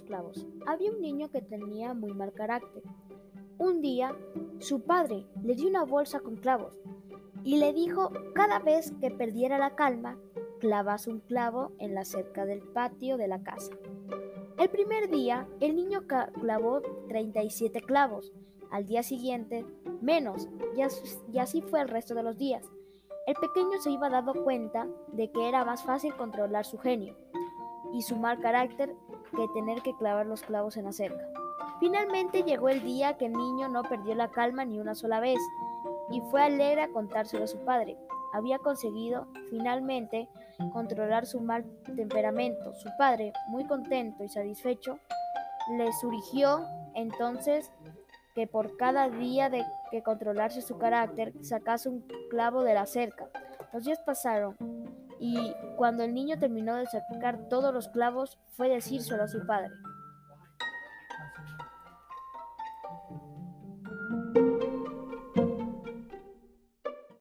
clavos. Había un niño que tenía muy mal carácter. Un día, su padre le dio una bolsa con clavos y le dijo cada vez que perdiera la calma, clavas un clavo en la cerca del patio de la casa. El primer día, el niño clavó 37 clavos. Al día siguiente, menos, y así fue el resto de los días. El pequeño se iba dando cuenta de que era más fácil controlar su genio y su mal carácter que tener que clavar los clavos en la cerca. Finalmente llegó el día que el niño no perdió la calma ni una sola vez y fue alegre a contárselo a su padre. Había conseguido finalmente controlar su mal temperamento. Su padre, muy contento y satisfecho, le surgió entonces que por cada día de que controlarse su carácter sacase un clavo de la cerca. Los días pasaron y cuando el niño terminó de sacar todos los clavos fue decírselo a su padre.